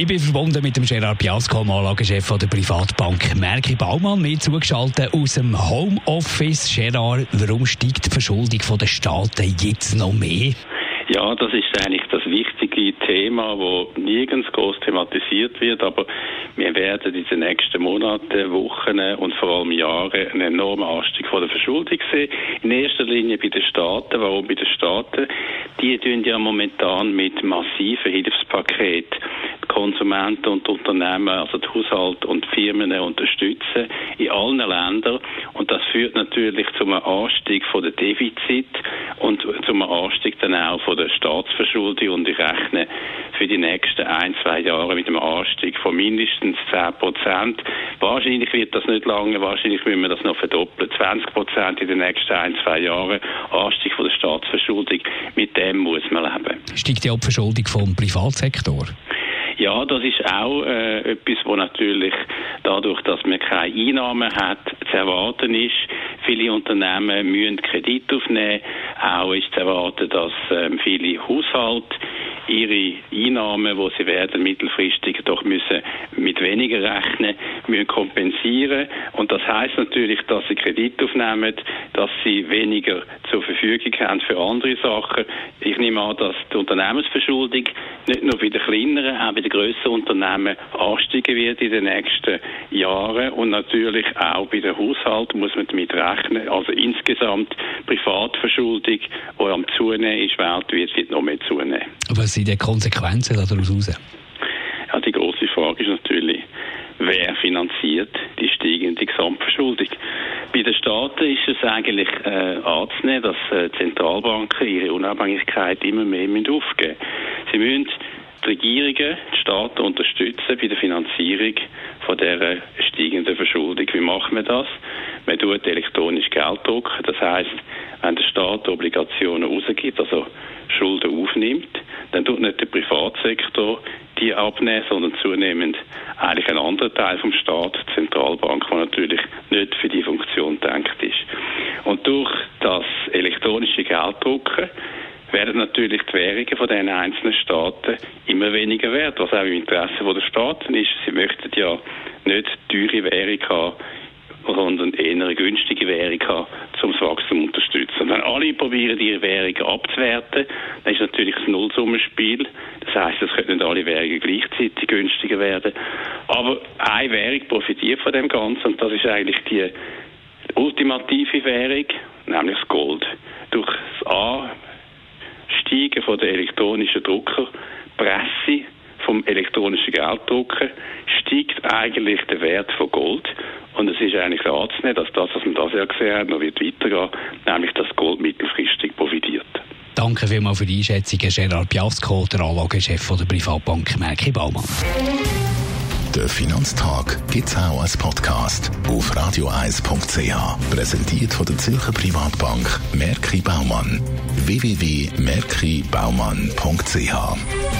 ich bin verbunden mit dem Gerard Piasco, Anlagechef der Privatbank Merki Baumann, mir zugeschaltet aus dem Homeoffice. Gerard, warum steigt die Verschuldung der Staaten jetzt noch mehr? Ja, das ist eigentlich das wichtige Thema, das nirgends groß thematisiert wird, aber wir werden in den nächsten Monaten, Wochen und vor allem Jahren einen enormen Anstieg von der Verschuldung sehen. In erster Linie bei den Staaten. Warum bei den Staaten? Die tun ja momentan mit massiven Hilfspaketen Konsumenten und Unternehmen, also die Haushalte und die Firmen unterstützen in allen Ländern. Und das führt natürlich zu einem Anstieg von der Defizit und zu einem Anstieg dann auch von der Staatsverschuldung. Und ich rechne für die nächsten ein, zwei Jahre mit einem Anstieg von mindestens 10 Prozent. Wahrscheinlich wird das nicht lange, wahrscheinlich müssen wir das noch verdoppeln. 20 Prozent in den nächsten ein, zwei Jahren Anstieg von der Staatsverschuldung. Mit dem muss man leben. Steigt die Abverschuldung vom Privatsektor? Ja, das ist auch äh, etwas, wo natürlich dadurch, dass man keine Einnahmen hat, zu erwarten ist. Viele Unternehmen müssen Kredit aufnehmen. Auch ist zu erwarten, dass ähm, viele Haushalte ihre Einnahmen, wo sie werden mittelfristig doch müssen mit weniger rechnen, müssen kompensieren. Und das heißt natürlich, dass sie Kredit aufnehmen, dass sie weniger zur Verfügung haben für andere Sachen. Ich nehme an, dass die Unternehmensverschuldung nicht nur bei den kleineren, auch bei den grösseren Unternehmen ansteigen wird in den nächsten Jahren. Und natürlich auch bei den Haushalten muss man damit rechnen. Also insgesamt Privatverschuldung, die am Zunehmen ist, weltweit, wird noch mehr zunehmen. Was sind die Konsequenzen daraus heraus? Ja, die große Frage ist natürlich, wer finanziert die steigende Gesamtverschuldung? Bei den Staaten ist es eigentlich äh, anzunehmen, dass äh, Zentralbanken ihre Unabhängigkeit immer mehr müssen aufgeben Sie müssen die Regierungen, die Staaten unterstützen bei der Finanzierung von dieser steigenden Verschuldung. Wie macht man das? Man tut elektronisch Geld drucken. Das heißt, wenn der Staat Obligationen rausgibt, also Schulden aufnimmt, dann tut nicht der Privatsektor die abnehmen, sondern zunehmend eigentlich ein anderer Teil vom Staat, die Zentralbank, die natürlich nicht für die Funktion gedacht ist. Und durch das elektronische Gelddrucken werden natürlich die Währungen von den einzelnen Staaten immer weniger wert, was auch im Interesse der Staaten ist. Sie möchten ja nicht teure Währung haben, sondern eher eine günstige Währung haben, Wachstum unterstützen. Wenn alle probieren, ihre Währungen abzuwerten, dann ist natürlich das Nullsummenspiel. Das heißt, es können nicht alle Währungen gleichzeitig günstiger werden. Aber eine Währung profitiert von dem Ganzen und das ist eigentlich die ultimative Währung, nämlich das Gold. Durch das Ansteigen von der elektronischen Druckerpresse vom elektronischen Gelddrucken steigt eigentlich der Wert von Gold. Und es ist eigentlich anzunehmen, dass das, was man das Jahr gesehen hat, noch wird weitergehen, nämlich dass Gold mittelfristig profitiert. Danke vielmals für die Einschätzung, Gerard Piasco, der Anlagechef der Privatbank Merki Baumann. Der Finanztag gibt es auch als Podcast auf radioeis.ch. Präsentiert von der Zürcher Privatbank Merki Baumann. www.merkibaumann.ch